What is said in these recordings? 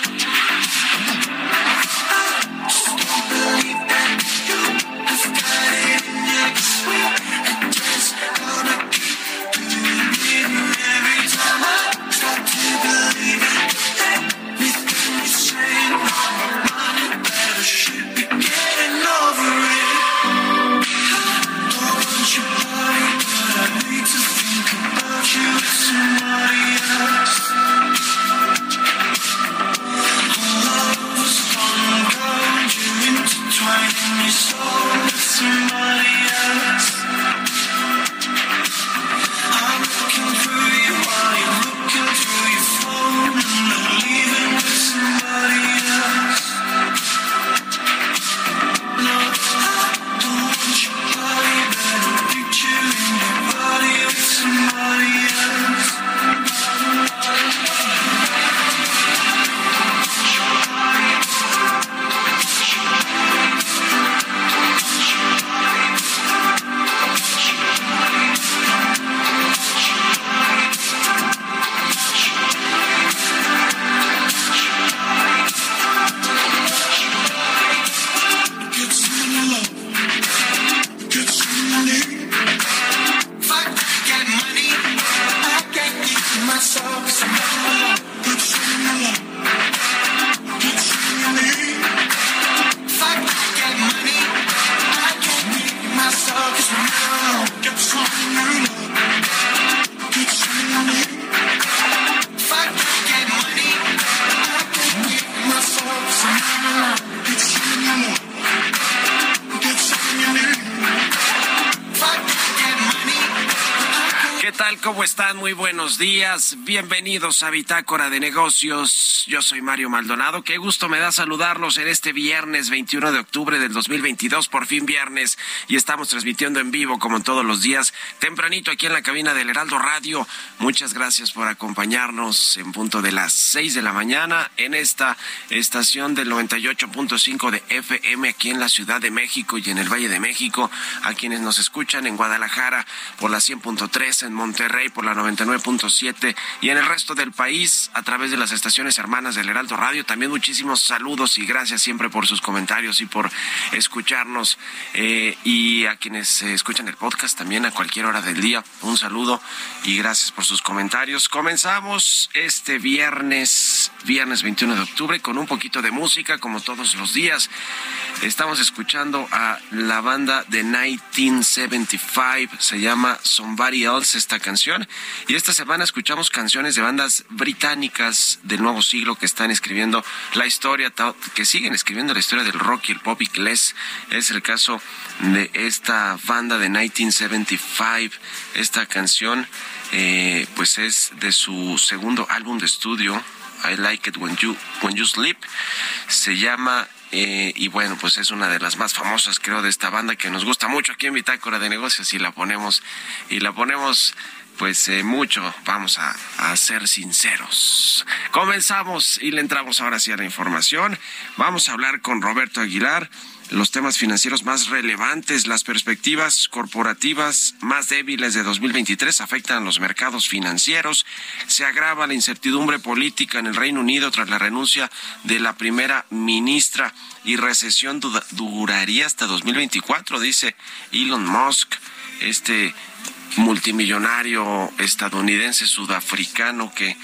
¿Qué tal? ¿Cómo están? Muy buenos días. Bienvenidos a Bitácora de Negocios. Yo soy Mario Maldonado. Qué gusto me da saludarlos en este viernes 21 de octubre del 2022, por fin viernes, y estamos transmitiendo en vivo como todos los días, tempranito aquí en la cabina del Heraldo Radio. Muchas gracias por acompañarnos en punto de las 6 de la mañana en esta estación del 98.5 de FM aquí en la Ciudad de México y en el Valle de México, a quienes nos escuchan en Guadalajara por la 100.3 en Monterrey por la 99.7 y en el resto del país a través de las estaciones hermanas del Heraldo Radio. También muchísimos saludos y gracias siempre por sus comentarios y por escucharnos. Eh, y a quienes eh, escuchan el podcast también a cualquier hora del día, un saludo y gracias por sus comentarios. Comenzamos este viernes, viernes 21 de octubre, con un poquito de música como todos los días. Estamos escuchando a la banda de 1975, se llama Somebody Else esta canción. Y esta semana escuchamos canciones de bandas británicas del nuevo siglo que están escribiendo la historia, que siguen escribiendo la historia del rock y el pop inglés. Es el caso de esta banda de 1975. Esta canción, eh, pues es de su segundo álbum de estudio, I Like It When You, When you Sleep. Se llama eh, y bueno, pues es una de las más famosas, creo, de esta banda que nos gusta mucho aquí en Bitácora de Negocios y la ponemos, y la ponemos pues eh, mucho, vamos a, a, ser sinceros. Comenzamos y le entramos ahora sí a la información. Vamos a hablar con Roberto Aguilar. Los temas financieros más relevantes, las perspectivas corporativas más débiles de 2023 afectan a los mercados financieros, se agrava la incertidumbre política en el Reino Unido tras la renuncia de la primera ministra y recesión duraría hasta 2024, dice Elon Musk, este multimillonario estadounidense sudafricano que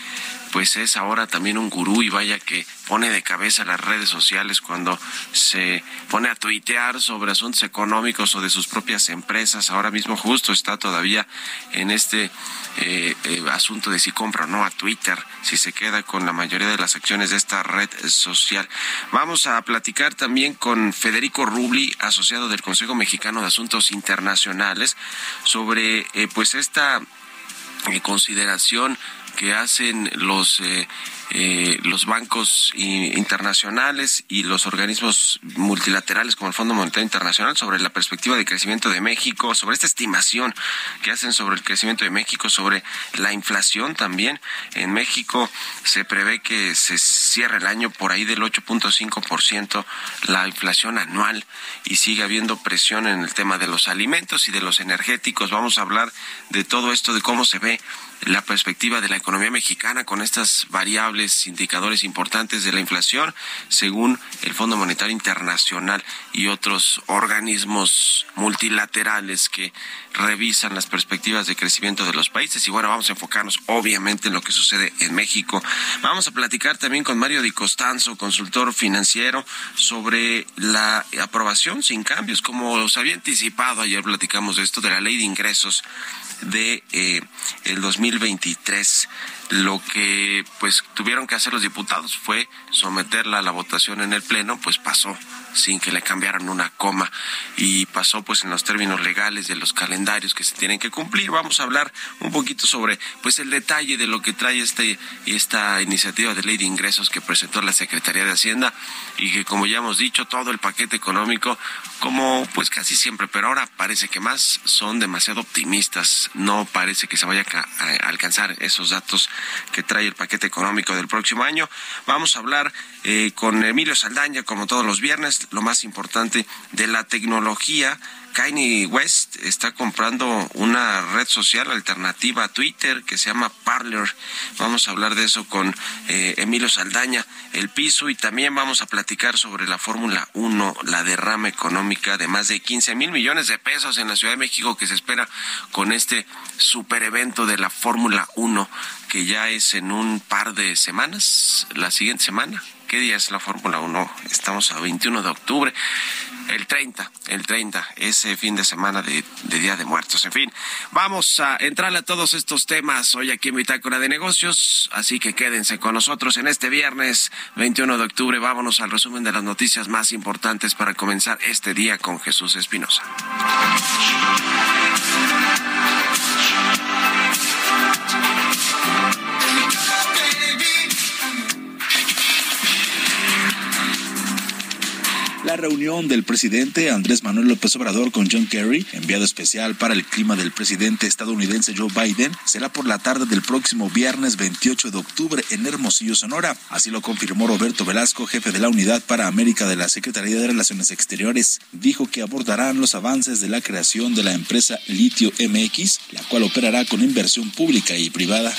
pues es ahora también un gurú y vaya que pone de cabeza las redes sociales cuando se pone a tuitear sobre asuntos económicos o de sus propias empresas. Ahora mismo justo está todavía en este eh, eh, asunto de si compra o no a Twitter, si se queda con la mayoría de las acciones de esta red social. Vamos a platicar también con Federico Rubli, asociado del Consejo Mexicano de Asuntos Internacionales, sobre eh, pues esta consideración que hacen los eh, eh, los bancos internacionales y los organismos multilaterales como el Fondo Monetario Internacional sobre la perspectiva de crecimiento de México, sobre esta estimación que hacen sobre el crecimiento de México, sobre la inflación también. En México se prevé que se cierre el año por ahí del 8.5% la inflación anual y sigue habiendo presión en el tema de los alimentos y de los energéticos. Vamos a hablar de todo esto, de cómo se ve la perspectiva de la economía mexicana con estas variables, indicadores importantes de la inflación, según el Fondo Monetario Internacional y otros organismos multilaterales que revisan las perspectivas de crecimiento de los países. Y bueno, vamos a enfocarnos obviamente en lo que sucede en México. Vamos a platicar también con Mario Di Costanzo, consultor financiero, sobre la aprobación sin cambios, como os había anticipado, ayer platicamos de esto, de la ley de ingresos de eh, el 2023 lo que pues tuvieron que hacer los diputados fue someterla a la votación en el pleno pues pasó sin que le cambiaran una coma y pasó pues en los términos legales de los calendarios que se tienen que cumplir. Vamos a hablar un poquito sobre pues el detalle de lo que trae este esta iniciativa de ley de ingresos que presentó la Secretaría de Hacienda y que como ya hemos dicho todo el paquete económico como pues casi siempre, pero ahora parece que más son demasiado optimistas, no parece que se vaya a alcanzar esos datos que trae el paquete económico del próximo año. Vamos a hablar eh, con Emilio Saldaña, como todos los viernes, lo más importante de la tecnología. Kanye West está comprando una red social alternativa a Twitter que se llama Parler. Vamos a hablar de eso con eh, Emilio Saldaña, el piso, y también vamos a platicar sobre la Fórmula 1, la derrama económica de más de 15 mil millones de pesos en la Ciudad de México que se espera con este super evento de la Fórmula 1 que ya es en un par de semanas, la siguiente semana. ¿Qué día es la Fórmula 1? Estamos a 21 de octubre. El 30, el 30, ese fin de semana de, Día de Muertos. En fin, vamos a entrarle a todos estos temas hoy aquí en Bitácora de Negocios, así que quédense con nosotros en este viernes 21 de octubre. Vámonos al resumen de las noticias más importantes para comenzar este día con Jesús Espinosa. La reunión del presidente Andrés Manuel López Obrador con John Kerry, enviado especial para el clima del presidente estadounidense Joe Biden, será por la tarde del próximo viernes 28 de octubre en Hermosillo, Sonora. Así lo confirmó Roberto Velasco, jefe de la Unidad para América de la Secretaría de Relaciones Exteriores. Dijo que abordarán los avances de la creación de la empresa Litio MX, la cual operará con inversión pública y privada.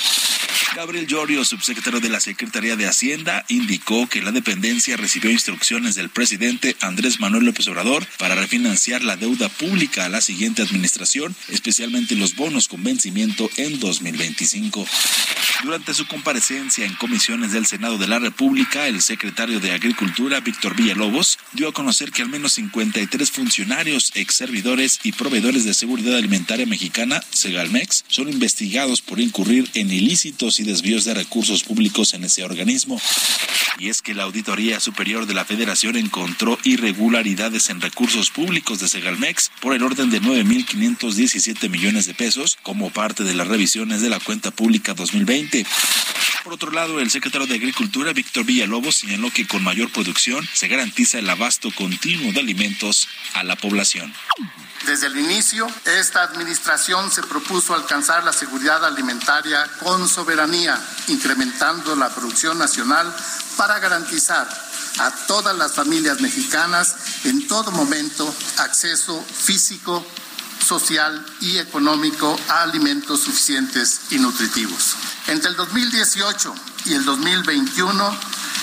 Gabriel Llorio, subsecretario de la Secretaría de Hacienda, indicó que la dependencia recibió instrucciones del presidente Andrés Manuel López Obrador para refinanciar la deuda pública a la siguiente administración, especialmente los bonos con vencimiento en 2025. Durante su comparecencia en comisiones del Senado de la República, el secretario de Agricultura, Víctor Villalobos, dio a conocer que al menos 53 funcionarios, ex servidores y proveedores de seguridad alimentaria mexicana, Segalmex, son investigados por incurrir en ilícitos y desvíos de recursos públicos en ese organismo. Y es que la Auditoría Superior de la Federación encontró irregularidades en recursos públicos de Segalmex por el orden de 9.517 millones de pesos como parte de las revisiones de la cuenta pública 2020. Por otro lado, el secretario de Agricultura, Víctor Villalobos, señaló que con mayor producción se garantiza el abasto continuo de alimentos a la población. Desde el inicio, esta administración se propuso alcanzar la seguridad alimentaria con soberanía, incrementando la producción nacional para garantizar a todas las familias mexicanas en todo momento acceso físico, social y económico a alimentos suficientes y nutritivos. Entre el 2018 y el 2021,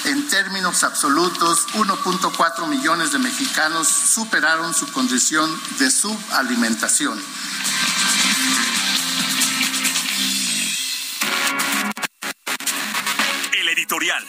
en términos absolutos, 1.4 millones de mexicanos superaron su condición de subalimentación. El editorial.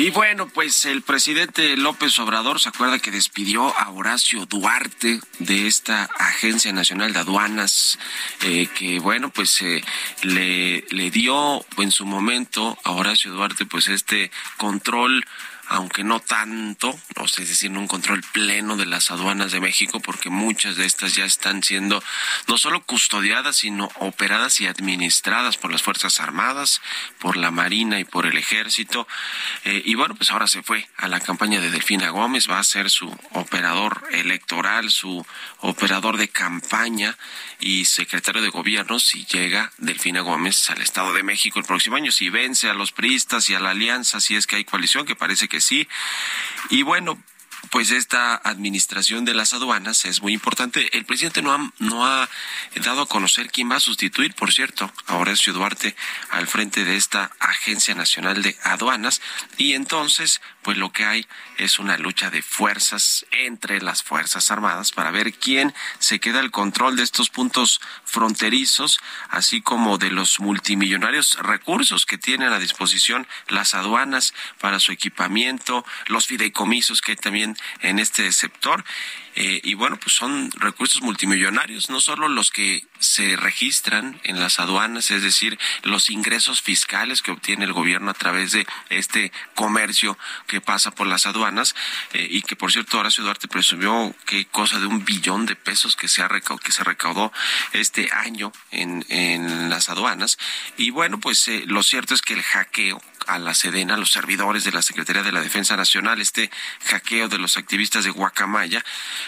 Y bueno, pues el presidente López Obrador se acuerda que despidió a Horacio Duarte de esta Agencia Nacional de Aduanas, eh, que bueno, pues eh, le, le dio en su momento a Horacio Duarte pues este control aunque no tanto, no sé, es decir, un control pleno de las aduanas de México, porque muchas de estas ya están siendo no solo custodiadas, sino operadas y administradas por las Fuerzas Armadas, por la Marina y por el Ejército. Eh, y bueno, pues ahora se fue a la campaña de Delfina Gómez, va a ser su operador electoral, su operador de campaña y secretario de gobierno si llega Delfina Gómez al Estado de México el próximo año, si vence a los priistas y a la alianza, si es que hay coalición, que parece que sí. Y bueno, pues esta administración de las aduanas es muy importante. El presidente no ha, no ha dado a conocer quién va a sustituir, por cierto, a Horacio Duarte al frente de esta Agencia Nacional de Aduanas. Y entonces, pues lo que hay es una lucha de fuerzas entre las Fuerzas Armadas para ver quién se queda el control de estos puntos fronterizos, así como de los multimillonarios recursos que tienen a disposición las aduanas para su equipamiento, los fideicomisos que también en este sector. Eh, y bueno, pues son recursos multimillonarios, no solo los que se registran en las aduanas, es decir, los ingresos fiscales que obtiene el gobierno a través de este comercio que pasa por las aduanas eh, y que por cierto Horacio Duarte presumió que cosa de un billón de pesos que se ha que se recaudó este año en, en las aduanas y bueno pues eh, lo cierto es que el hackeo a la Sedena, a los servidores de la Secretaría de la Defensa Nacional, este hackeo de los activistas de Guacamaya,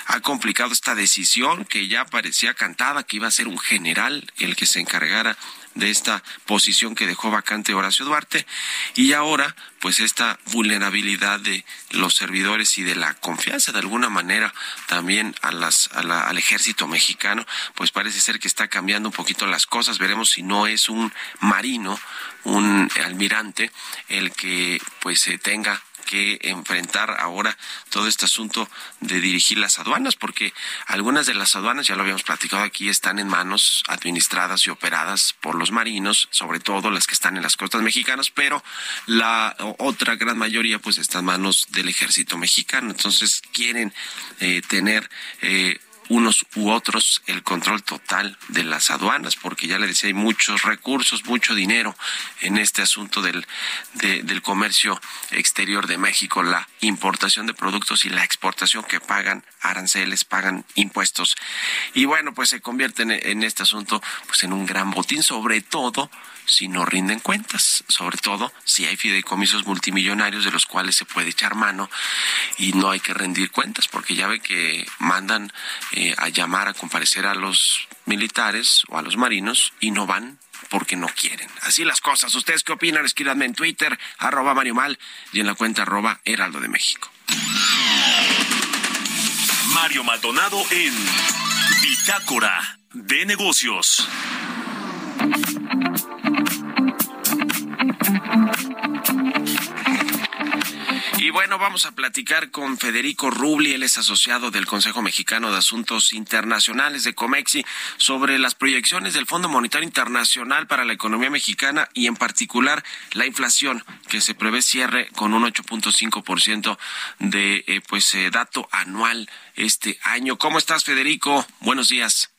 ha complicado esta decisión que ya parecía cantada, que iba a ser un general el que se encargara de esta posición que dejó vacante Horacio Duarte. Y ahora pues esta vulnerabilidad de los servidores y de la confianza de alguna manera también a las al ejército mexicano pues parece ser que está cambiando un poquito las cosas. Veremos si no es un marino un almirante el que pues se tenga que enfrentar ahora todo este asunto de dirigir las aduanas, porque algunas de las aduanas, ya lo habíamos platicado aquí, están en manos administradas y operadas por los marinos, sobre todo las que están en las costas mexicanas, pero la otra gran mayoría pues está en manos del ejército mexicano. Entonces quieren eh, tener eh, unos u otros el control total de las aduanas, porque ya le decía, hay muchos recursos, mucho dinero en este asunto del, del comercio exterior de México, la importación de productos y la exportación que pagan aranceles, pagan impuestos. Y bueno, pues se convierte en, en este asunto pues en un gran botín, sobre todo si no rinden cuentas, sobre todo si hay fideicomisos multimillonarios de los cuales se puede echar mano y no hay que rendir cuentas, porque ya ve que mandan eh, a llamar a comparecer a los militares o a los marinos y no van porque no quieren. Así las cosas. ¿Ustedes qué opinan? Escríbanme en Twitter, arroba Mario Mal, y en la cuenta arroba Heraldo de México. Mario Maldonado en Bitácora de Negocios. Y bueno, vamos a platicar con Federico Rubli, él es asociado del Consejo Mexicano de Asuntos Internacionales de Comexi, sobre las proyecciones del Fondo Monetario Internacional para la economía mexicana y en particular la inflación, que se prevé cierre con un 8.5% de eh, pues eh, dato anual este año. ¿Cómo estás, Federico? Buenos días.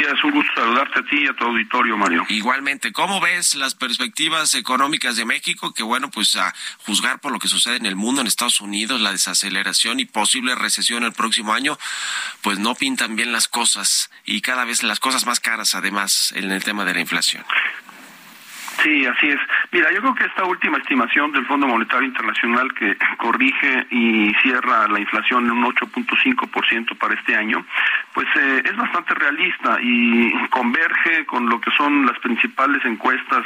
Es un gusto saludarte a ti y a tu auditorio, Mario. Igualmente, ¿cómo ves las perspectivas económicas de México? Que bueno, pues a juzgar por lo que sucede en el mundo, en Estados Unidos, la desaceleración y posible recesión el próximo año, pues no pintan bien las cosas y cada vez las cosas más caras, además, en el tema de la inflación. Sí, así es. Mira, yo creo que esta última estimación del Fondo Monetario Internacional que corrige y cierra la inflación en un 8.5% para este año, pues eh, es bastante realista y converge con lo que son las principales encuestas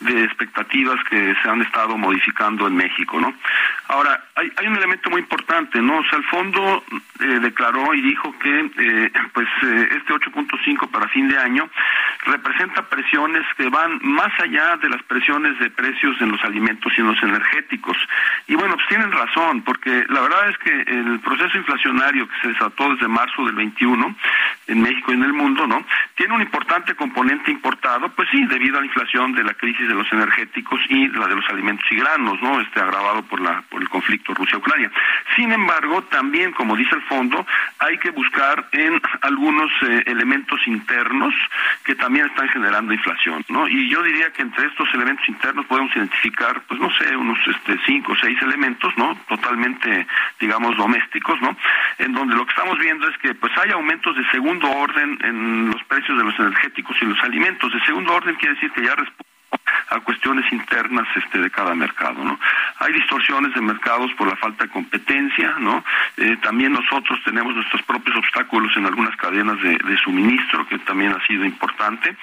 de expectativas que se han estado modificando en México, ¿no? Ahora, hay, un elemento muy importante, ¿no? O sea, el fondo eh, declaró y dijo que eh, pues este 8.5 para fin de año representa presiones que van más allá de las presiones de precios en los alimentos y en los energéticos. Y bueno, pues tienen razón, porque la verdad es que el proceso inflacionario que se desató desde marzo del 21 en México y en el mundo, ¿no? Tiene un importante componente importado, pues sí, debido a la inflación de la crisis de los energéticos y la de los alimentos y granos, ¿no? Este agravado por la por el conflicto Rusia-Ucrania. Sin embargo, también, como dice el fondo, hay que buscar en algunos eh, elementos internos que también están generando inflación, ¿no? Y yo diría que entre estos elementos internos podemos identificar, pues no sé, unos este, cinco o seis elementos, ¿no? Totalmente, digamos, domésticos, ¿no? En donde lo que estamos viendo es que, pues hay aumentos de segundo orden en los precios de los energéticos y los alimentos. De segundo orden quiere decir que ya a cuestiones internas este de cada mercado no hay distorsiones de mercados por la falta de competencia no eh, también nosotros tenemos nuestros propios obstáculos en algunas cadenas de, suministro que también ha sido importante.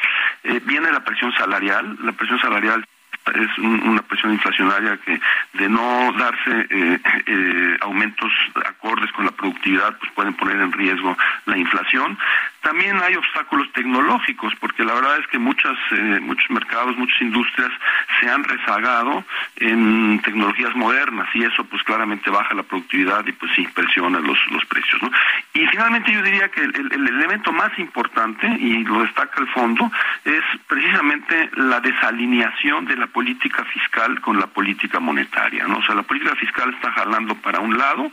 Eh, viene la presión salarial. La presión salarial es una presión inflacionaria que de no darse eh, eh, aumentos acordes con la productividad pues pueden poner en riesgo la inflación también hay obstáculos tecnológicos porque la verdad es que muchas eh, muchos mercados muchas industrias se han rezagado en tecnologías modernas y eso pues claramente baja la productividad y pues sí presiona los los precios y finalmente yo diría que el, el elemento más importante y lo destaca el fondo es precisamente la desalineación de la política fiscal con la política monetaria, ¿no? O sea, la política fiscal está jalando para un lado,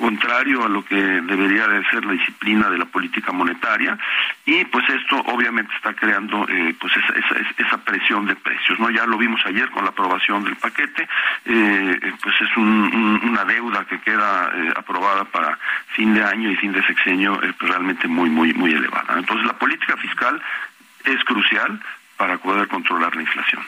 contrario a lo que debería de ser la disciplina de la política monetaria y pues esto obviamente está creando eh, pues esa, esa, esa, presión de precios no ya lo vimos ayer con la aprobación del paquete eh, pues es un, una deuda que queda eh, aprobada para fin de año y fin de sexenio pues realmente muy muy muy elevada entonces la política fiscal es crucial para poder controlar la inflación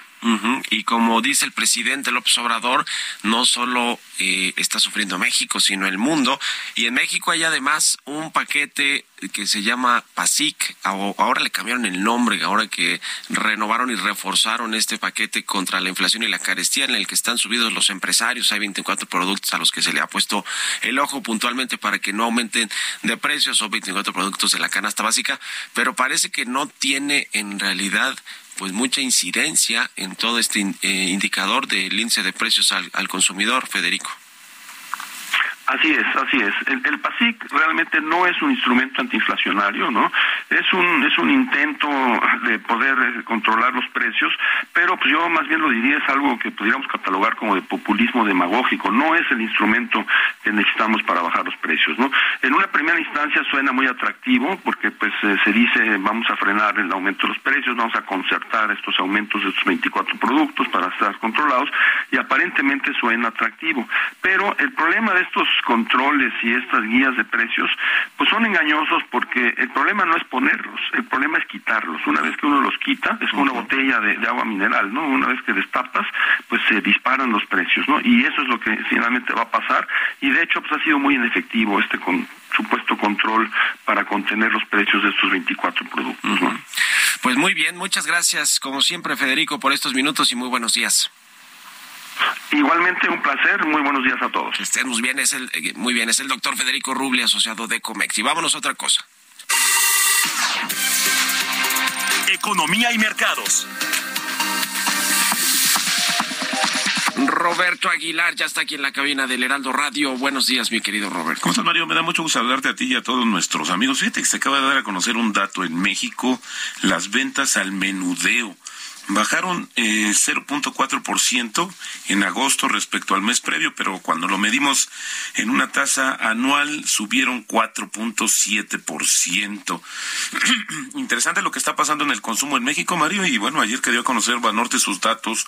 y como dice el presidente López Obrador, no solo eh, está sufriendo México, sino el mundo. Y en México hay además un paquete que se llama PASIC. Ahora le cambiaron el nombre, ahora que renovaron y reforzaron este paquete contra la inflación y la carestía en el que están subidos los empresarios. Hay 24 productos a los que se le ha puesto el ojo puntualmente para que no aumenten de precios. Son 24 productos de la canasta básica, pero parece que no tiene en realidad pues mucha incidencia en todo este eh, indicador del índice de precios al, al consumidor, Federico. Así es, así es. El, PASIC realmente no es un instrumento antiinflacionario, ¿no? Es un es un intento de poder controlar los precios, pero pues yo más bien lo diría es algo que pudiéramos catalogar como de populismo demagógico. No es el instrumento que necesitamos para bajar los precios, ¿no? En una primera instancia suena muy atractivo porque pues eh, se dice vamos a frenar el aumento de los precios, vamos a concertar estos aumentos de estos 24 productos para estar controlados y aparentemente suena atractivo. Pero el problema de estos controles y estas guías de precios, pues son engañosos porque el problema no es ponerlos, el problema es quitarlos. Una vez que uno los quita, es como una botella de, agua mineral, ¿no? Una vez que destapas, pues se disparan los precios, ¿no? Y eso es lo que finalmente va a pasar y de hecho pues ha sido muy inefectivo este con, supuesto control para contener los precios de estos 24 productos, ¿no? Pues muy bien, muchas gracias como siempre Federico por estos minutos y muy buenos días. Igualmente un placer, muy buenos días a todos. Estemos bien, es el, eh, muy bien, es el doctor Federico Rubli, asociado de Comex. Y vámonos a otra cosa. Economía y mercados. Roberto Aguilar ya está aquí en la cabina del Heraldo Radio. Buenos días, mi querido Roberto. ¿Cómo estás, Mario? Me da mucho gusto saludarte a ti y a todos nuestros amigos. Fíjate que se acaba de dar a conocer un dato en México, las ventas al menudeo bajaron eh, 0.4% en agosto respecto al mes previo, pero cuando lo medimos en una tasa anual subieron 4.7%. Interesante lo que está pasando en el consumo en México, Mario, y bueno, ayer que dio a conocer Banorte sus datos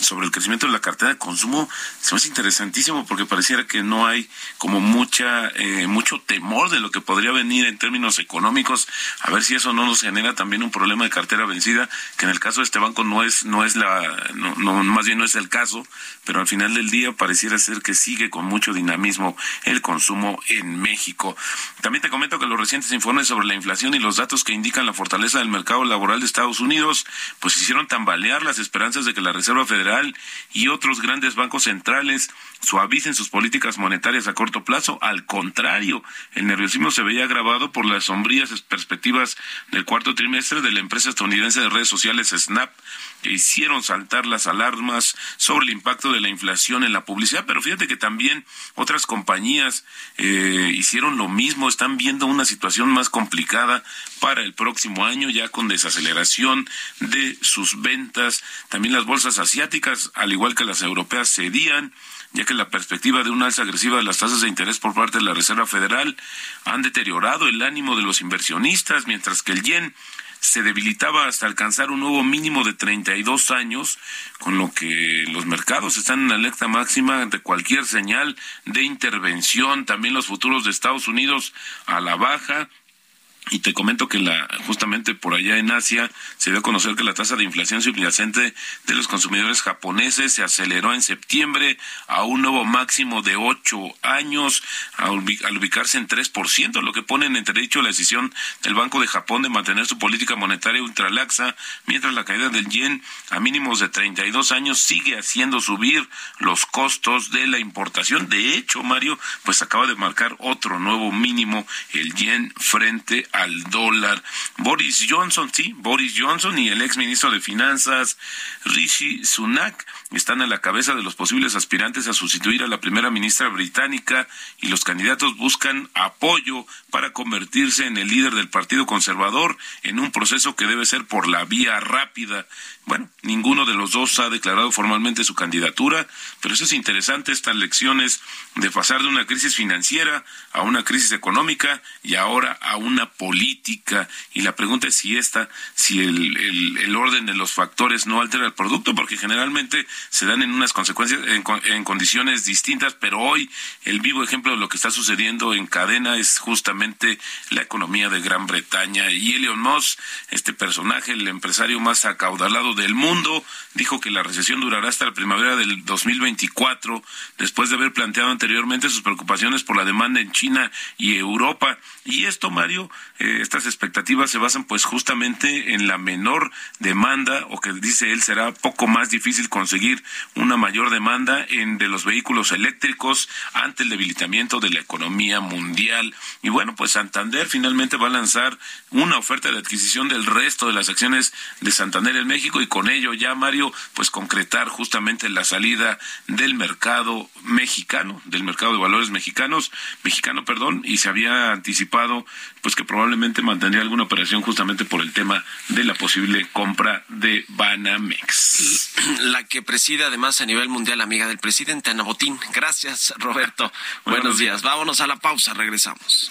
sobre el crecimiento de la cartera de consumo, se me hace interesantísimo porque pareciera que no hay como mucha eh, mucho temor de lo que podría venir en términos económicos, a ver si eso no nos genera también un problema de cartera vencida, que en el caso de este banco no es no es la no, no más bien no es el caso, pero al final del día pareciera ser que sigue con mucho dinamismo el consumo en México. También te comento que los recientes informes sobre la inflación y los datos que indican la fortaleza del mercado laboral de Estados Unidos, pues hicieron tambalear las esperanzas de que la Reserva Federal y otros grandes bancos centrales suavicen sus políticas monetarias a corto plazo. Al contrario, el nerviosismo se veía agravado por las sombrías perspectivas del cuarto trimestre de la empresa estadounidense de redes sociales Snap, que hicieron saltar las alarmas sobre el impacto de la inflación en la publicidad. Pero fíjate que también otras compañías eh, hicieron lo mismo, están viendo una situación más complicada para el próximo año, ya con desaceleración de sus ventas. También las bolsas asiáticas, al igual que las europeas, cedían ya que la perspectiva de una alza agresiva de las tasas de interés por parte de la Reserva Federal han deteriorado el ánimo de los inversionistas, mientras que el yen se debilitaba hasta alcanzar un nuevo mínimo de 32 años, con lo que los mercados están en alerta máxima de cualquier señal de intervención. También los futuros de Estados Unidos a la baja y te comento que la, justamente por allá en Asia se dio a conocer que la tasa de inflación subyacente de los consumidores japoneses se aceleró en septiembre a un nuevo máximo de ocho años al ubicarse en 3%, lo que pone en entredicho la decisión del Banco de Japón de mantener su política monetaria ultralaxa, mientras la caída del yen a mínimos de 32 años sigue haciendo subir los costos de la importación. De hecho, Mario, pues acaba de marcar otro nuevo mínimo el yen frente a al dólar. Boris Johnson, sí, Boris Johnson y el ex ministro de Finanzas, Rishi Sunak, están a la cabeza de los posibles aspirantes a sustituir a la primera ministra británica y los candidatos buscan apoyo para convertirse en el líder del Partido Conservador en un proceso que debe ser por la vía rápida. Bueno, ninguno de los dos ha declarado formalmente su candidatura, pero eso es interesante, estas lecciones de pasar de una crisis financiera a una crisis económica y ahora a una política. Y la pregunta es si esta, si el, el, orden de los factores no altera el producto, porque generalmente se dan en unas consecuencias, en, en condiciones distintas, pero hoy el vivo ejemplo de lo que está sucediendo en cadena es justamente la economía de Gran Bretaña. Y Elon Musk, este personaje, el empresario más acaudalado del mundo, dijo que la recesión durará hasta la primavera del 2024, después de haber planteado anteriormente sus preocupaciones por la demanda en China y Europa. Y esto, Mario, eh, estas expectativas se basan pues justamente en la menor demanda, o que dice él será poco más difícil conseguir una mayor demanda en de los vehículos eléctricos ante el debilitamiento de la economía mundial. Y bueno, pues Santander finalmente va a lanzar una oferta de adquisición del resto de las acciones de Santander en México y con ello ya Mario pues concretar justamente la salida del mercado mexicano, del mercado de valores mexicanos, mexicano, perdón, y se había anticipado pues que probablemente mantendría alguna operación justamente por el tema de la posible compra de Banamex. La que preside además a nivel mundial, amiga del presidente Ana Botín. Gracias, Roberto. Buenos días. Vámonos a la pausa, regresamos.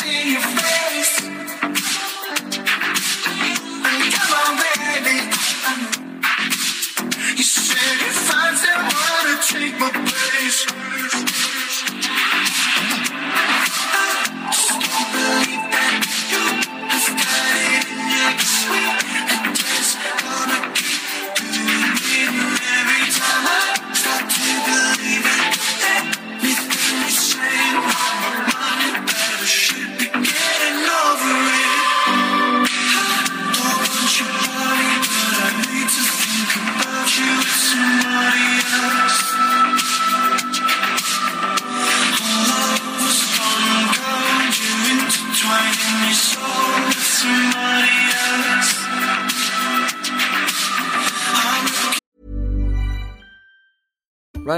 See your face. Come on, baby. You said find someone to take my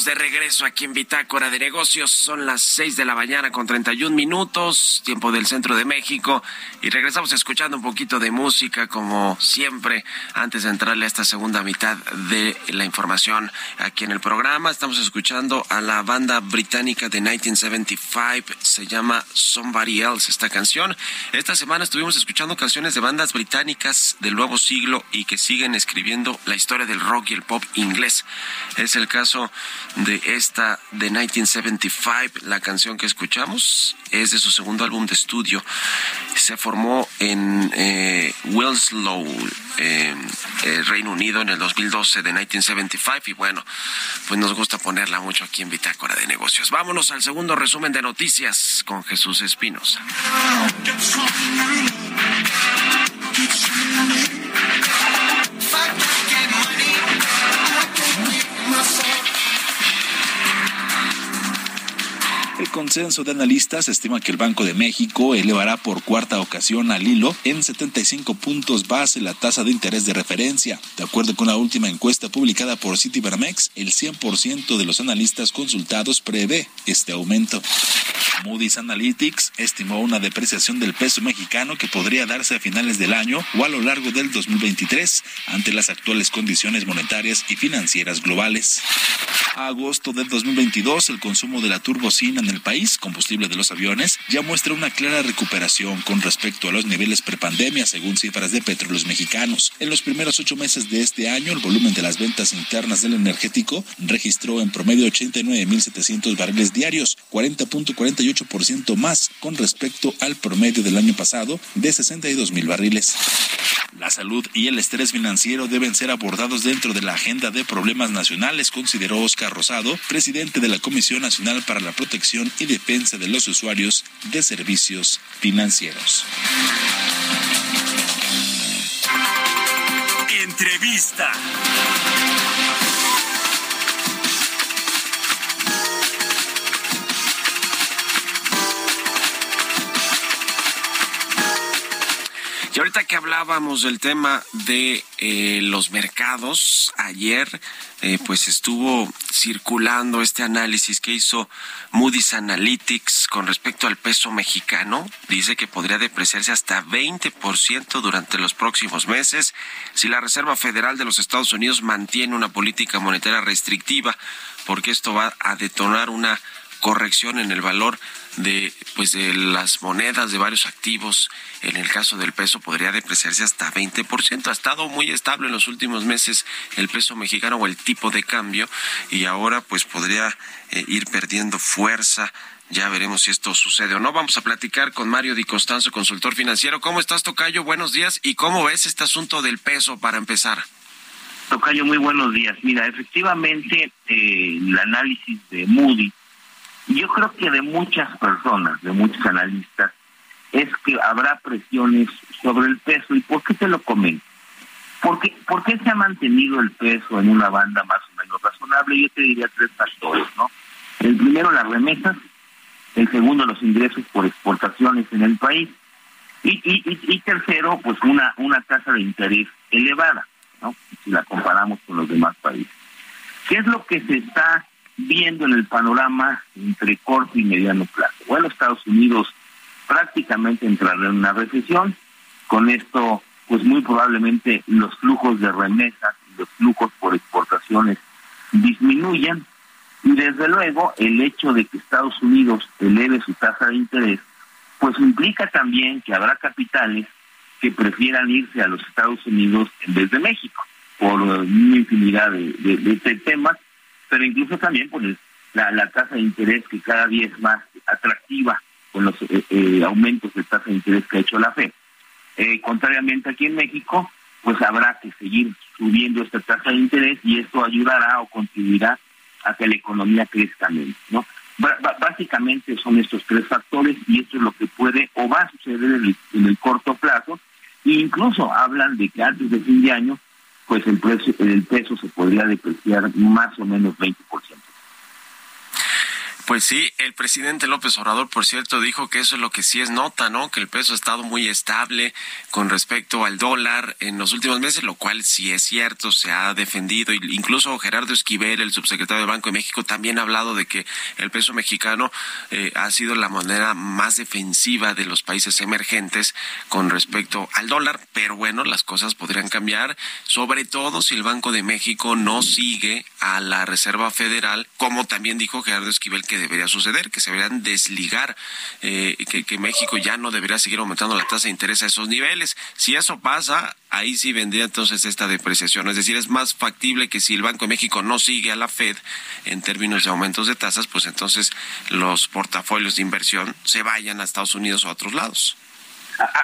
estamos de regreso aquí en Bitácora de Negocios. Son las 6 de la mañana con 31 minutos, tiempo del centro de México. Y regresamos escuchando un poquito de música, como siempre, antes de entrarle a esta segunda mitad de la información aquí en el programa. Estamos escuchando a la banda británica de 1975. Se llama Somebody Else esta canción. Esta semana estuvimos escuchando canciones de bandas británicas del nuevo siglo y que siguen escribiendo la historia del rock y el pop inglés. Es el caso de esta de 1975. La canción que escuchamos es de su segundo álbum de estudio. Se formó en eh, Wilslow, eh, eh, Reino Unido, en el 2012 de 1975. Y bueno, pues nos gusta ponerla mucho aquí en Bitácora de Negocios. Vámonos al segundo resumen de noticias con Jesús Espinosa. El consenso de analistas estima que el Banco de México elevará por cuarta ocasión al hilo en 75 puntos base la tasa de interés de referencia. De acuerdo con la última encuesta publicada por Citibanamex, el 100% de los analistas consultados prevé este aumento. Moody's Analytics estimó una depreciación del peso mexicano que podría darse a finales del año o a lo largo del 2023 ante las actuales condiciones monetarias y financieras globales. A agosto del 2022, el consumo de la turbocina el país, combustible de los aviones, ya muestra una clara recuperación con respecto a los niveles prepandemia, según cifras de petróleos mexicanos. En los primeros ocho meses de este año, el volumen de las ventas internas del energético registró en promedio 89.700 barriles diarios, 40.48% más con respecto al promedio del año pasado de 62.000 barriles. La salud y el estrés financiero deben ser abordados dentro de la agenda de problemas nacionales, consideró Oscar Rosado, presidente de la Comisión Nacional para la Protección y Defensa de los Usuarios de Servicios Financieros. Entrevista. Y ahorita que hablábamos del tema de eh, los mercados, ayer eh, pues estuvo circulando este análisis que hizo Moody's Analytics con respecto al peso mexicano. Dice que podría depreciarse hasta 20% durante los próximos meses si la Reserva Federal de los Estados Unidos mantiene una política monetaria restrictiva, porque esto va a detonar una corrección en el valor de pues de las monedas de varios activos en el caso del peso podría depreciarse hasta 20%. Ha estado muy estable en los últimos meses el peso mexicano o el tipo de cambio y ahora pues podría eh, ir perdiendo fuerza. Ya veremos si esto sucede o no. Vamos a platicar con Mario Di Costanzo, consultor financiero. ¿Cómo estás, Tocayo? Buenos días. ¿Y cómo ves este asunto del peso para empezar? Tocayo, muy buenos días. Mira, efectivamente, eh, el análisis de Moody yo creo que de muchas personas, de muchos analistas, es que habrá presiones sobre el peso. ¿Y por qué te lo comento? Porque, ¿Por qué se ha mantenido el peso en una banda más o menos razonable? Yo te diría tres factores, ¿no? El primero, las remesas. El segundo, los ingresos por exportaciones en el país. Y, y, y tercero, pues una, una tasa de interés elevada, ¿no? Si la comparamos con los demás países. ¿Qué es lo que se está viendo en el panorama entre corto y mediano plazo. Bueno, Estados Unidos prácticamente entrará en una recesión. Con esto, pues muy probablemente los flujos de remesas y los flujos por exportaciones disminuyan. Y desde luego, el hecho de que Estados Unidos eleve su tasa de interés, pues implica también que habrá capitales que prefieran irse a los Estados Unidos en vez de México, por una infinidad de, de, temas pero incluso también por la, la tasa de interés que cada día es más atractiva con los eh, eh, aumentos de tasa de interés que ha hecho la FED. Eh, contrariamente aquí en México, pues habrá que seguir subiendo esta tasa de interés y esto ayudará o contribuirá a que la economía crezca menos, ¿no? básicamente son estos tres factores y esto es lo que puede o va a suceder en el, en el corto plazo e incluso hablan de que antes de fin de año pues el el peso se podría depreciar más o menos 20%. Pues sí, el presidente López Obrador, por cierto, dijo que eso es lo que sí es nota, ¿no? Que el peso ha estado muy estable con respecto al dólar en los últimos meses, lo cual sí es cierto, se ha defendido. Incluso Gerardo Esquivel, el subsecretario del Banco de México, también ha hablado de que el peso mexicano eh, ha sido la moneda más defensiva de los países emergentes con respecto al dólar. Pero bueno, las cosas podrían cambiar, sobre todo si el Banco de México no sigue a la Reserva Federal, como también dijo Gerardo Esquivel que debería suceder, que se deberían desligar, eh, que, México ya no debería seguir aumentando la tasa de interés a esos niveles. Si eso pasa, ahí sí vendría entonces esta depreciación. Es decir, es más factible que si el Banco de México no sigue a la Fed en términos de aumentos de tasas, pues entonces los portafolios de inversión se vayan a Estados Unidos o a otros lados.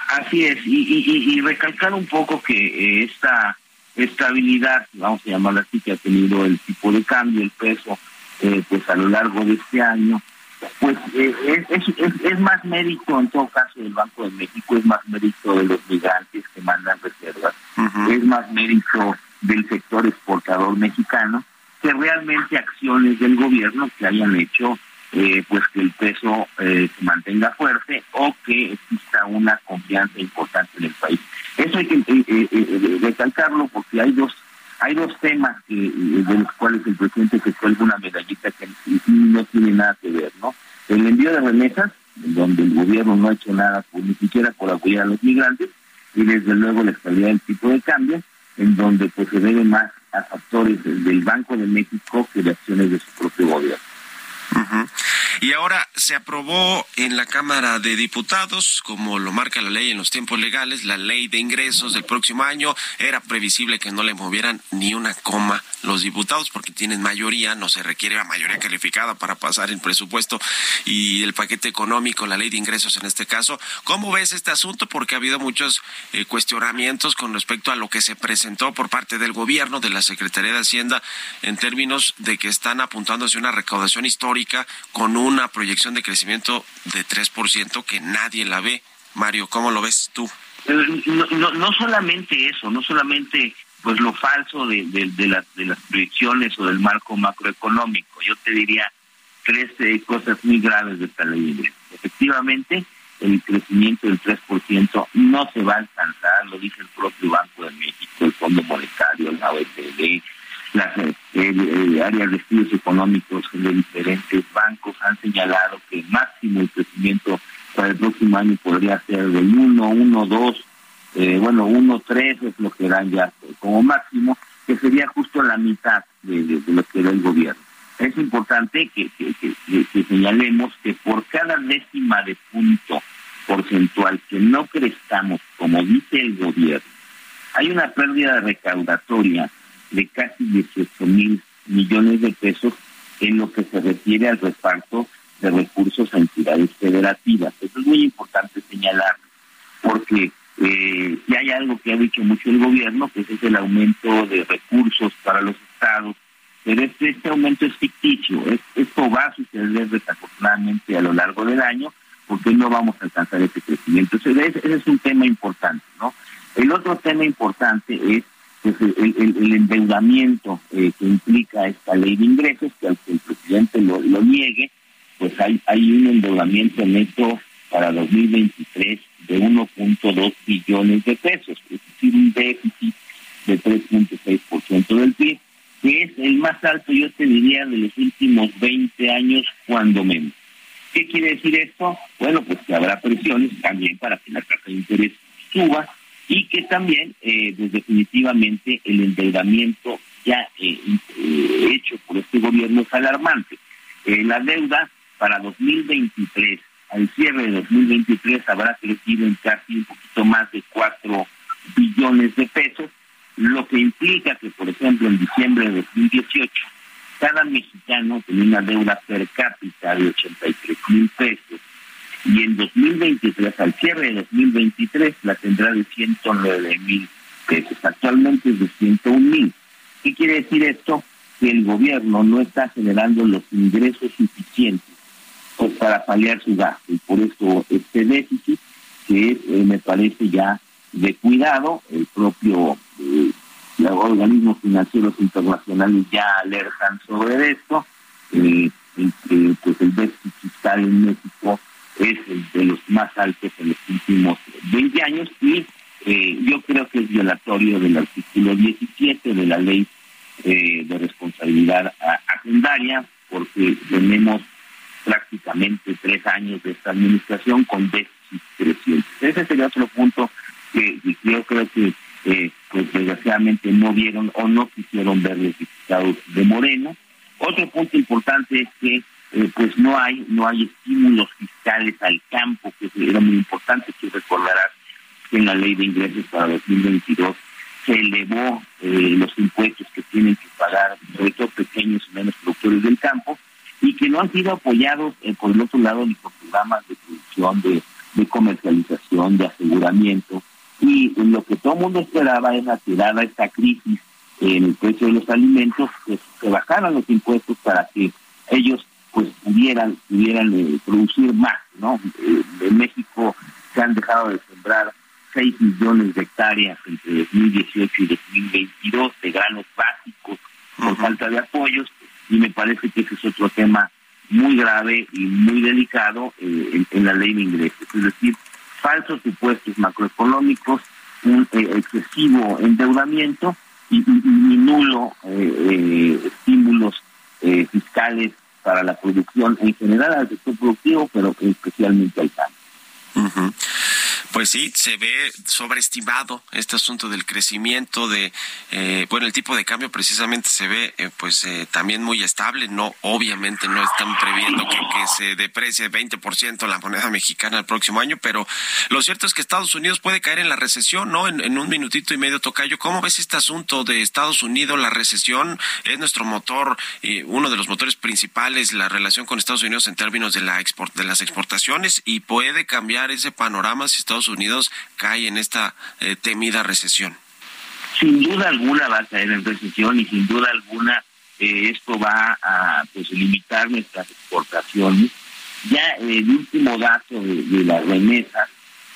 Así es, y, y, y recalcar un poco que eh, esta estabilidad, vamos a llamarla así, que ha tenido el tipo de cambio, el peso, eh, pues a lo largo de este año, pues eh, es, es, es, más mérito en todo caso del Banco de México, es más mérito de los migrantes que mandan reservas, es más mérito del sector exportador mexicano que realmente acciones del gobierno que hayan hecho eh, pues que el peso eh, se mantenga fuerte o que exista una confianza importante en el país. Eso hay que eh, eh, recalcarlo porque hay dos hay dos temas que, de los cuales el presidente se cuelga una medallita que no tiene nada que ver, ¿no? El envío de remesas, donde el gobierno no ha hecho nada, pues, ni siquiera por apoyar a los migrantes, y desde luego la estabilidad del tipo de cambio, en donde pues se debe más a factores del Banco de México que de acciones de su propio gobierno. Y ahora se aprobó en la Cámara de Diputados, como lo marca la ley en los tiempos legales, la ley de ingresos del próximo año. Era previsible que no le movieran ni una coma los diputados porque tienen mayoría, no se requiere la mayoría calificada para pasar el presupuesto y el paquete económico, la ley de ingresos en este caso. ¿Cómo ves este asunto? Porque ha habido muchos eh, cuestionamientos con respecto a lo que se presentó por parte del gobierno, de la Secretaría de Hacienda, en términos de que están apuntando hacia una recaudación histórica con una proyección de crecimiento de 3% que nadie la ve. Mario, ¿cómo lo ves tú? No, no, no solamente eso, no solamente pues lo falso de, de, de, las, de las proyecciones o del marco macroeconómico. Yo te diría tres cosas muy graves de esta ley. Efectivamente, el crecimiento del 3% no se va a alcanzar, lo dice el propio Banco de México, el Fondo Monetario, la OECD, las eh, áreas de estudios económicos de diferentes bancos han señalado que el máximo el crecimiento para el próximo año podría ser del 1, 1, 2, eh, bueno, 1, 3 es lo que dan ya como máximo, que sería justo la mitad de lo que da el gobierno. Es importante que, que, que, que, señalemos que por cada décima de punto porcentual que no crezcamos, como dice el gobierno, hay una pérdida recaudatoria de casi 18 mil millones de pesos en lo que se refiere al reparto de recursos a entidades federativas. Eso es muy importante señalar, porque eh, si hay algo que ha dicho mucho el gobierno, pues es el aumento de recursos para los estados, pero este, este aumento es ficticio, es, esto va a suceder desafortunadamente a lo largo del año, porque no vamos a alcanzar ese crecimiento. Entonces, ese, es un tema importante, ¿no? El otro tema importante es pues, el, el, el endeudamiento eh, que implica esta ley de ingresos, que al que el presidente lo, lo niegue, pues hay, hay un endeudamiento neto para 2023 de 1.2 billones de pesos, es decir, un déficit de 3.6% del PIB, que es el más alto, yo te diría, de los últimos 20 años, cuando menos. ¿Qué quiere decir esto? Bueno, pues que habrá presiones también para que la tasa de interés suba y que también, eh, definitivamente, el endeudamiento ya eh, eh, hecho por este gobierno es alarmante. Eh, la deuda para 2023, al cierre de 2023, habrá crecido en casi un poquito más de 4 billones de pesos, lo que implica que, por ejemplo, en diciembre de 2018, cada mexicano tenía una deuda per cápita de 83 mil pesos y en 2023, al cierre de 2023, la tendrá de 109 mil pesos. Actualmente es de 101 mil. ¿Qué quiere decir esto? Que el gobierno no está generando los ingresos suficientes pues, para paliar su gasto y por eso este déficit que eh, me parece ya de cuidado, el propio eh, los organismos financieros internacionales ya alertan sobre esto, eh, pues el déficit fiscal en México es de los más altos en los últimos 20 años y eh, yo creo que es violatorio del artículo 17 de la ley eh, de responsabilidad agendaria porque tenemos prácticamente tres años de esta administración con déficit creciente. Ese sería otro punto que, yo creo que eh, pues desgraciadamente no vieron o no quisieron ver los diputados de Moreno. Otro punto importante es que eh, pues no hay no hay estímulos fiscales al campo, que era muy importante, que recordarás que en la ley de ingresos para 2022 se elevó eh, los impuestos que tienen que pagar, sobre todo pequeños y menos productores del campo, y que no han sido apoyados, eh, por el otro lado, ni por programas de producción, de, comercialización, de aseguramiento, y lo que todo mundo esperaba era que dada esta crisis en el precio de los alimentos, pues se bajaran los impuestos para que ellos pues pudieran pudieran eh, producir más, ¿no? Eh, en México se han dejado de sembrar 6 millones de hectáreas entre 2018 y 2022 de granos básicos por falta de apoyos y me parece que ese es otro tema muy grave y muy delicado eh, en, la ley de ingresos, es decir, falsos supuestos macroeconómicos, un excesivo endeudamiento y, nulo estímulos fiscales para la producción en general al sector productivo, pero especialmente al campo. Pues sí, se ve sobreestimado este asunto del crecimiento de, eh, bueno, el tipo de cambio precisamente se ve eh, pues eh, también muy estable, no, obviamente no están previendo que, se deprecie 20% la moneda mexicana el próximo año, pero lo cierto es que Estados Unidos puede caer en la recesión, ¿no? En, un minutito y medio, Tocayo, ¿cómo ves este asunto de Estados Unidos? La recesión es nuestro motor, uno de los motores principales, la relación con Estados Unidos en términos de, la export, de las exportaciones y puede cambiar ese panorama si Estados Unidos cae en esta eh, temida recesión? Sin duda alguna va a caer en recesión y sin duda alguna eh, esto va a pues, limitar nuestras exportaciones. Ya el último dato de, las remesas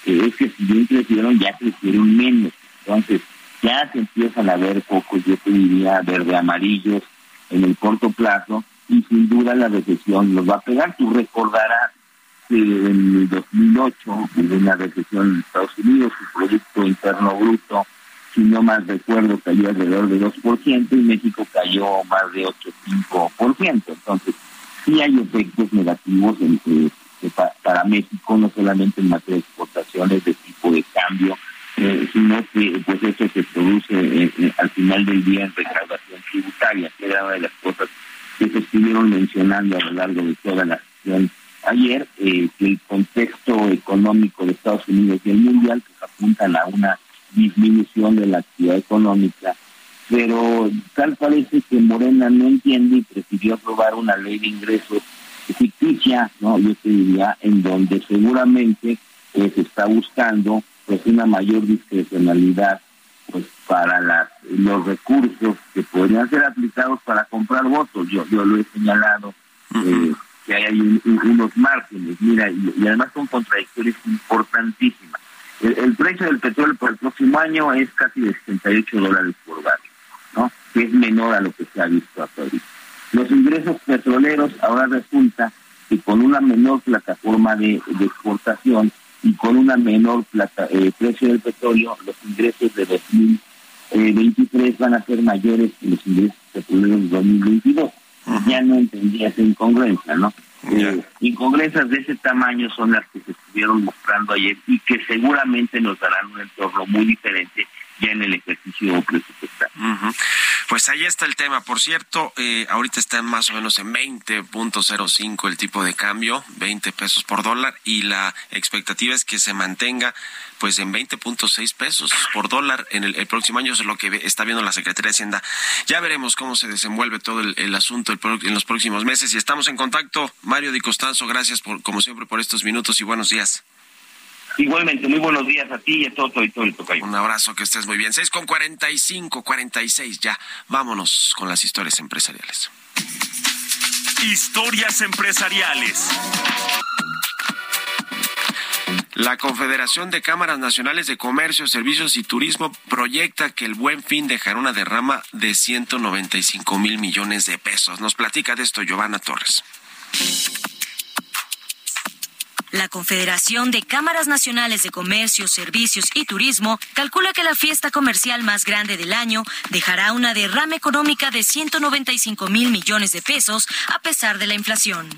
es que si bien crecieron, ya crecieron menos. Entonces, ya se empiezan a ver pocos, yo te diría, verde amarillos en el corto plazo y sin duda la recesión los va a pegar. Tú recordarás en el 2008 hubo una recesión en Estados Unidos, su Producto Interno Bruto, si no más recuerdo, cayó alrededor de 2% y México cayó más de 8,5%. Entonces, sí hay efectos negativos en, para México, no solamente en materia de exportaciones de tipo de cambio, eh, sino que pues eso se produce eh, eh, al final del día en recaudación tributaria, que era una de las cosas que se estuvieron mencionando a lo largo de toda la sesión ayer eh, que el contexto económico de Estados Unidos y el mundial pues apuntan a una disminución de la actividad económica, pero tal parece que Morena no entiende y prefirió aprobar una ley de ingresos ficticia, no, yo te diría, en donde seguramente se está buscando pues una mayor discrecionalidad pues para las, los recursos que podrían ser aplicados para comprar votos. Yo yo lo he señalado eh, que hay unos márgenes, mira, y, además son contradictorias importantísimas. El, precio del petróleo por el próximo año es casi de 68 dólares por barrio, ¿no? Que es menor a lo que se ha visto hasta ahorita. Los ingresos petroleros ahora resulta que con una menor plataforma de, exportación y con una menor plata, eh, precio del petróleo, los ingresos de 2023 van a ser mayores que los ingresos petroleros de 2022 ya no entendía esa incongruencia, ¿no? Eh, incongruencias de ese tamaño son las que se estuvieron mostrando ayer y que seguramente nos darán un entorno muy diferente ya en el ejercicio presupuestario. Pues ahí está el tema. Por cierto, eh, ahorita está más o menos en 20.05 el tipo de cambio, 20 pesos por dólar, y la expectativa es que se mantenga pues en 20.6 pesos por dólar en el, próximo año, eso es lo que está viendo la Secretaría de Hacienda. Ya veremos cómo se desenvuelve todo el, asunto en los próximos meses y estamos en contacto. Mario Di Costanzo, gracias por, como siempre por estos minutos y buenos días. Igualmente, muy buenos días a ti y a todo, todo el tocayo. Un abrazo, que estés muy bien. 6 con 45, 46, ya. Vámonos con las historias empresariales. Historias empresariales. La Confederación de Cámaras Nacionales de Comercio, Servicios y Turismo proyecta que el buen fin dejará una derrama de 195 mil millones de pesos. Nos platica de esto Giovanna Torres. La Confederación de Cámaras Nacionales de Comercio, Servicios y Turismo calcula que la fiesta comercial más grande del año dejará una derrama económica de 195 mil millones de pesos a pesar de la inflación.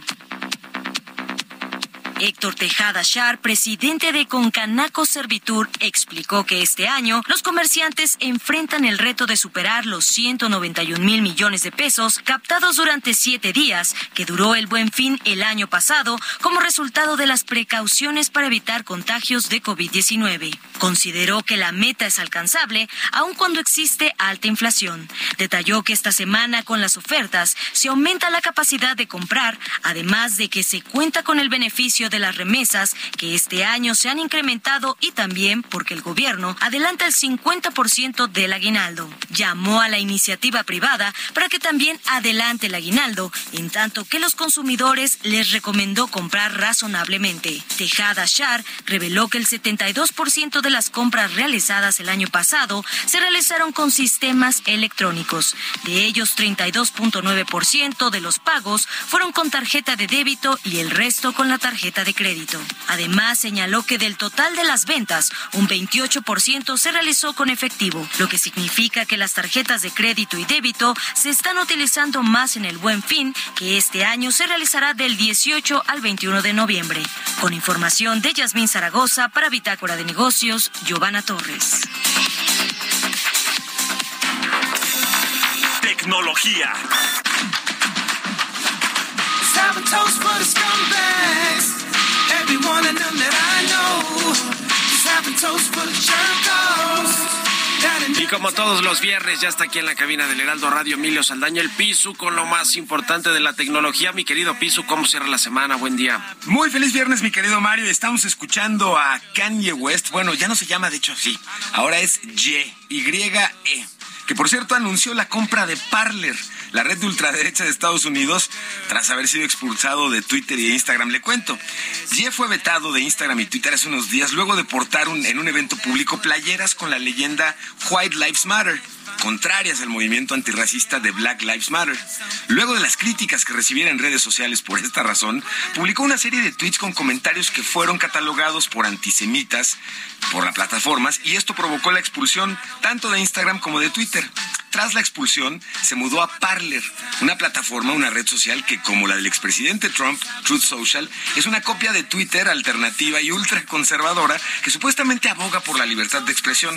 Héctor Tejada Char, presidente de Concanaco Servitur, explicó que este año los comerciantes enfrentan el reto de superar los 191 mil millones de pesos captados durante siete días que duró el buen fin el año pasado como resultado de las precauciones para evitar contagios de COVID-19. Consideró que la meta es alcanzable aun cuando existe alta inflación. Detalló que esta semana con las ofertas se aumenta la capacidad de comprar, además de que se cuenta con el beneficio de las remesas que este año se han incrementado y también porque el gobierno adelanta el 50% del aguinaldo. Llamó a la iniciativa privada para que también adelante el aguinaldo, en tanto que los consumidores les recomendó comprar razonablemente. Tejada Shar reveló que el 72% de las compras realizadas el año pasado se realizaron con sistemas electrónicos. De ellos, 32.9% de los pagos fueron con tarjeta de débito y el resto con la tarjeta de crédito. Además, señaló que del total de las ventas, un 28% se realizó con efectivo, lo que significa que las tarjetas de crédito y débito se están utilizando más en el buen fin, que este año se realizará del 18 al 21 de noviembre. Con información de Yasmín Zaragoza para Bitácora de Negocios, Giovanna Torres. Tecnología. Y como todos los viernes, ya está aquí en la cabina del Heraldo Radio Emilio Saldaña, el Pisu, con lo más importante de la tecnología. Mi querido Pisu, ¿cómo cierra la semana? Buen día. Muy feliz viernes, mi querido Mario. Estamos escuchando a Kanye West. Bueno, ya no se llama, de hecho, sí. Ahora es Y, Y-E, que por cierto anunció la compra de Parler la red de ultraderecha de Estados Unidos, tras haber sido expulsado de Twitter y de Instagram. Le cuento, Jeff fue vetado de Instagram y Twitter hace unos días luego de portar en un evento público playeras con la leyenda White Lives Matter contrarias al movimiento antirracista de Black Lives Matter. Luego de las críticas que recibiera en redes sociales por esta razón, publicó una serie de tweets con comentarios que fueron catalogados por antisemitas por las plataformas y esto provocó la expulsión tanto de Instagram como de Twitter. Tras la expulsión, se mudó a Parler, una plataforma, una red social que, como la del expresidente Trump, Truth Social, es una copia de Twitter alternativa y ultraconservadora que supuestamente aboga por la libertad de expresión.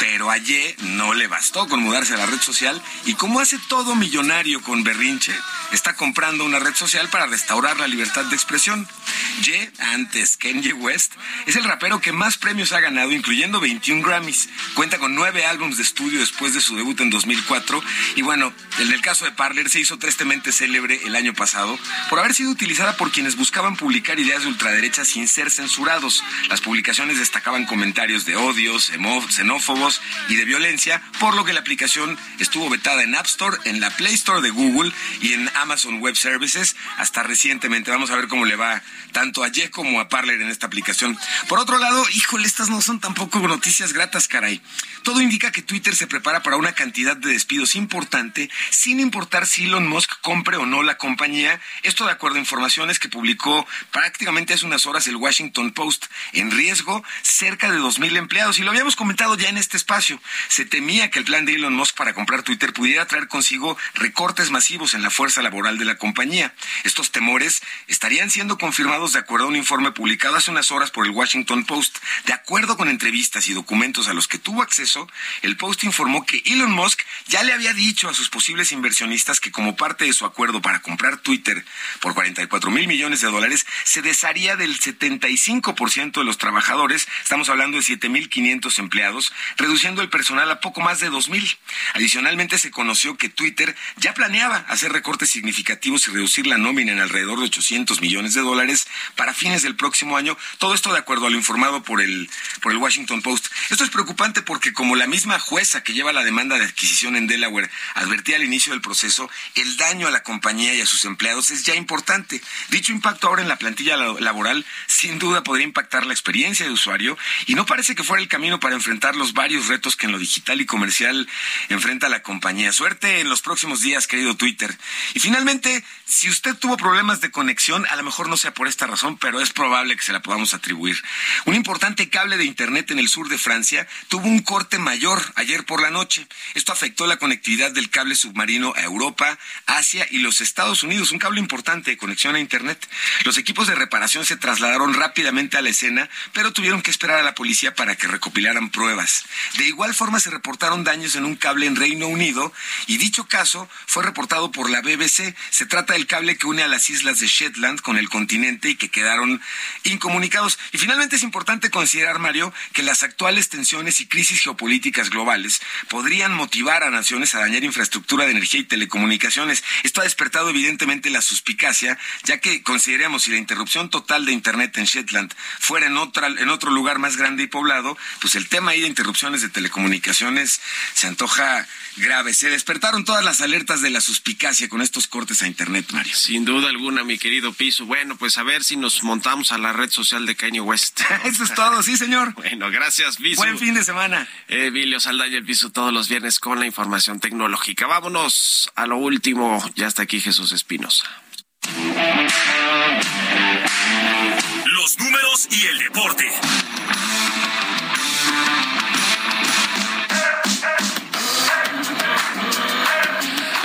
Pero a no le bastó con mudarse a la red social y como hace todo millonario con berrinche, está comprando una red social para restaurar la libertad de expresión. Ye, antes Kanye West, es el rapero que más premios ha ganado, incluyendo 21 Grammys. Cuenta con nueve álbumes de estudio después de su debut en 2004. Y bueno, en el caso de Parler se hizo tristemente célebre el año pasado por haber sido utilizada por quienes buscaban publicar ideas de ultraderecha sin ser censurados. Las publicaciones destacaban comentarios de odios, xenófobos y de violencia, por lo que la aplicación estuvo vetada en App Store, en la Play Store de Google y en Amazon Web Services hasta recientemente. Vamos a ver cómo le va tanto a Ye como a Parler en esta aplicación. Por otro lado, híjole, estas no son tampoco noticias gratas, caray. Todo indica que Twitter se prepara para una cantidad de despidos importante, sin importar si Elon Musk compre o no la compañía. Esto de acuerdo a informaciones que publicó prácticamente hace unas horas el Washington Post. En riesgo, cerca de 2.000 empleados. Y lo habíamos comentado ya en este espacio. Se temía que el plan de Elon Musk para comprar Twitter pudiera traer consigo recortes masivos en la fuerza laboral de la compañía. Estos temores estarían siendo confirmados de acuerdo a un informe publicado hace unas horas por el Washington Post. De acuerdo con entrevistas y documentos a los que tuvo acceso, el Post informó que Elon Musk ya le había dicho a sus posibles inversionistas que como parte de su acuerdo para comprar Twitter por 44 mil millones de dólares, se desharía del 75% de los trabajadores, estamos hablando de 7 mil 500 empleados, reduciendo el personal a poco más de 2 mil. Adicionalmente se conoció que Twitter ya planeaba hacer recortes significativos y reducir la nómina en alrededor de 800 millones de dólares para fines del próximo año. Todo esto de acuerdo a lo informado por el, por el Washington Post. Esto es preocupante porque como la misma jueza que lleva la demanda de adquisición en Delaware advertía al inicio del proceso, el daño a la compañía y a sus empleados es ya importante. Dicho impacto ahora en la plantilla laboral sin duda podría impactar la experiencia de usuario y no parece que fuera el camino para enfrentar los varios retos que en lo digital y comercial enfrenta la compañía. Suerte en los próximos días, querido Twitter. Y finalmente, si usted tuvo problemas de conexión, a lo mejor no sea por esta razón, pero es probable que se la podamos atribuir. Un importante cable de Internet en el sur de Francia tuvo un corte mayor ayer por la noche. Esto afectó la conectividad del cable submarino a Europa, Asia y los Estados Unidos, un cable importante de conexión a Internet. Los equipos de reparación se trasladaron rápidamente a la escena, pero tuvieron que esperar a la policía para que recopilaran pruebas. De igual forma se reportaron daños en un cable en Reino Unido y dicho caso fue reportado por la BBC. Se trata del cable que une a las islas de Shetland con el continente y que quedaron incomunicados. Y finalmente es importante considerar, Mario, que las actuales tensiones y crisis geopolíticas globales podrían motivar a naciones a dañar infraestructura de energía y telecomunicaciones. Esto ha despertado evidentemente la suspicacia, ya que consideremos si la interrupción total de Internet en Shetland fuera en, otra, en otro lugar más grande y poblado, pues el tema ahí de interrupciones de telecomunicaciones se antoja grave. Se despertaron todas las alertas de la suspicacia con estos cortes a Internet, Mario. Sin duda alguna, mi querido Piso. Bueno, pues a ver si nos montamos a la red social de Kanye West. Eso es todo, sí, señor. Bueno, gracias, Piso. Buen fin de semana. Emilio Saldaña, el Piso, todos los viernes con la información tecnológica. Vámonos a lo último. Ya está aquí Jesús Espinosa. Los números y el deporte.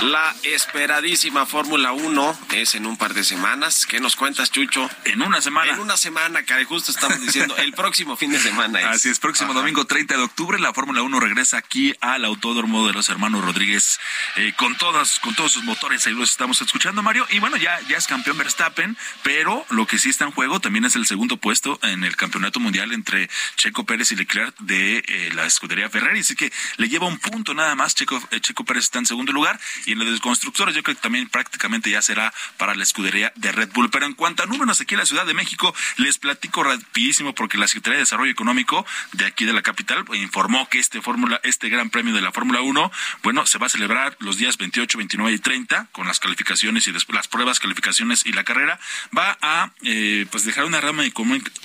La esperadísima Fórmula 1 es en un par de semanas. ¿Qué nos cuentas, Chucho? En una semana. En una semana, que justo estamos diciendo, el próximo fin de semana. Es. Así es, próximo domingo 30 de octubre, la Fórmula 1 regresa aquí al Autódromo de los Hermanos Rodríguez eh, con todas, con todos sus motores. Ahí los estamos escuchando, Mario. Y bueno, ya, ya es campeón Verstappen, pero lo que sí está en juego también es el segundo puesto en el campeonato mundial entre Checo Pérez y Leclerc de eh, la escudería Ferrari. Así que le lleva un punto nada más. Checo, eh, Checo Pérez está en segundo lugar y en la de constructores yo creo que también prácticamente ya será para la escudería de Red Bull. Pero en cuanto a números aquí en la Ciudad de México, les platico rapidísimo porque la Secretaría de Desarrollo Económico de aquí de la capital informó que este fórmula, este gran premio de la Fórmula 1, bueno, se va a celebrar los días 28, 29 y 30 con las calificaciones y después las pruebas, calificaciones y la carrera. Va a eh, pues dejar una derrama,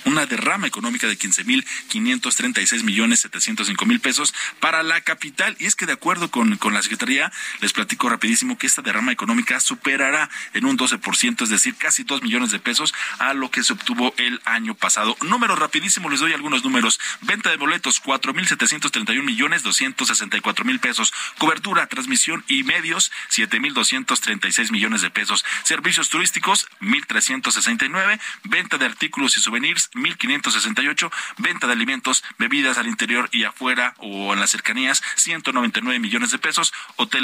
una derrama económica de 15 mil 536 millones 705 mil pesos para la capital. Y es que de acuerdo con, con la Secretaría, les platico rapidísimo que esta derrama económica superará en un 12%, es decir, casi 2 millones de pesos a lo que se obtuvo el año pasado. Números rapidísimo, les doy algunos números. Venta de boletos, 4.731 millones 264 mil pesos. Cobertura, transmisión y medios, 7.236 millones de pesos. Servicios turísticos, 1.369. Venta de artículos y souvenirs, 1.568. Venta de alimentos, bebidas al interior y afuera o en las cercanías, 199 millones de pesos.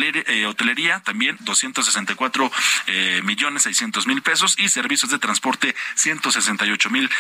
Eh, hotelería, también 264 eh, millones 600 mil pesos y servicios de transporte 168 mil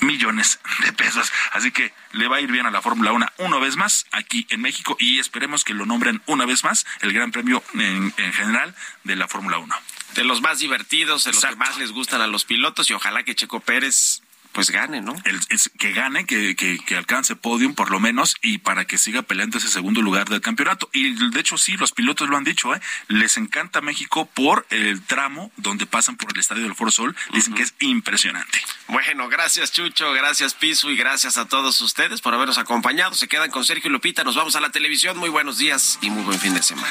millones de pesos. Así que le va a ir bien a la Fórmula 1 una vez más aquí en México y esperemos que lo nombren una vez más el Gran Premio en, en general de la Fórmula 1. De los más divertidos, de los que más les gustan a los pilotos y ojalá que Checo Pérez pues gane, ¿no? El, es, que gane, que, que, que, alcance podium por lo menos y para que siga peleando ese segundo lugar del campeonato. Y de hecho sí, los pilotos lo han dicho, ¿eh? Les encanta México por el tramo donde pasan por el Estadio del Foro Sol. Dicen uh -huh. que es impresionante. Bueno, gracias Chucho, gracias Piso y gracias a todos ustedes por habernos acompañado. Se quedan con Sergio y Lupita, nos vamos a la televisión. Muy buenos días y muy buen fin de semana.